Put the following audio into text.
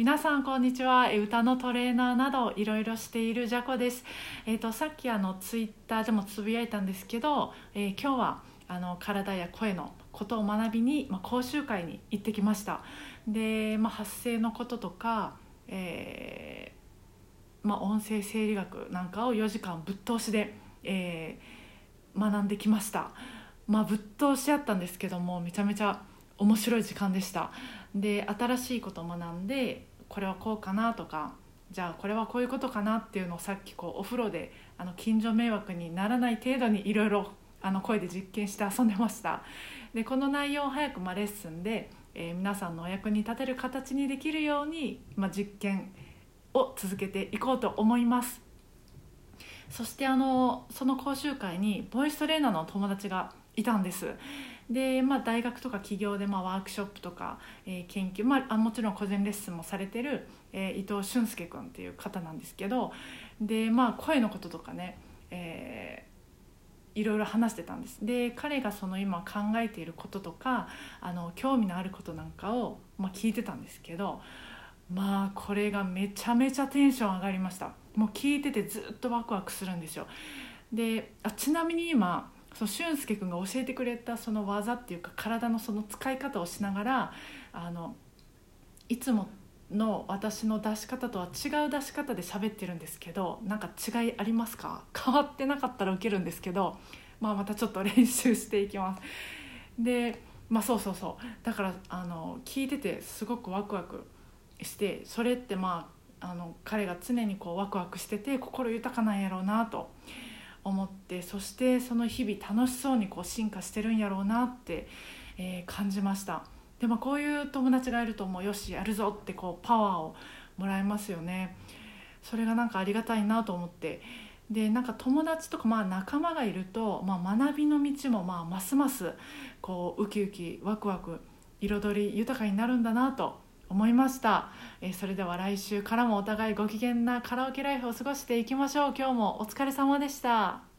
皆さんこんにちは。歌のトレーナーなどいろいろしているジャコです、えーと、さっきあのツイッターでもつぶやいたんですけど、えー、今日はあの体や声のことを学びに、まあ、講習会に行ってきました。で、まあ、発声のこととか、えーまあ、音声生理学なんかを4時間ぶっ通しで、えー、学んできました。まあぶっ通しあったんですけどもめちゃめちゃ面白い時間でした。で新しいことを学んでこれはこうかなとかじゃあこれはこういうことかなっていうのをさっきこうお風呂であの近所迷惑にならない程度にいろいろ声で実験して遊んでました。でこの内容を早くまレッスンで、えー、皆さんのお役に立てる形にできるように、まあ、実験を続けていこうと思います。そしてあのその講習会にボイストレーナーの友達がいたんです。で、まあ、大学とか企業でまあワークショップとか、えー、研究、まあ、もちろん個人レッスンもされてる、えー、伊藤俊介君っていう方なんですけどで、まあ、声のこととかね、えー、いろいろ話してたんです。で彼がその今考えていることとかあの興味のあることなんかを、まあ、聞いてたんですけどまあこれがめちゃめちゃテンション上がりました。もう聞いててずっとワクワクするんですよ。であちなみに今その俊介君が教えてくれたその技っていうか体のその使い方をしながらあのいつもの私の出し方とは違う出し方で喋ってるんですけどなんか違いありますか？変わってなかったら受けるんですけど、まあ、またちょっと練習していきます。でまあそうそうそう。だからあの聞いててすごくワクワクしてそれってまああの彼が常にこうワクワクしてて心豊かなんやろうなと。思ってそしてその日々楽しそうにこう進化してるんやろうなって、えー、感じましたでもこういう友達がいるともうよしやるぞってこうパワーをもらえますよねそれがなんかありがたいなと思ってでなんか友達とかまあ仲間がいると、まあ、学びの道もまあますますこうウキウキワクワク彩り豊かになるんだなと思いました、えそれでは来週からもお互いご機嫌なカラオケライフを過ごしていきましょう。今日もお疲れ様でした。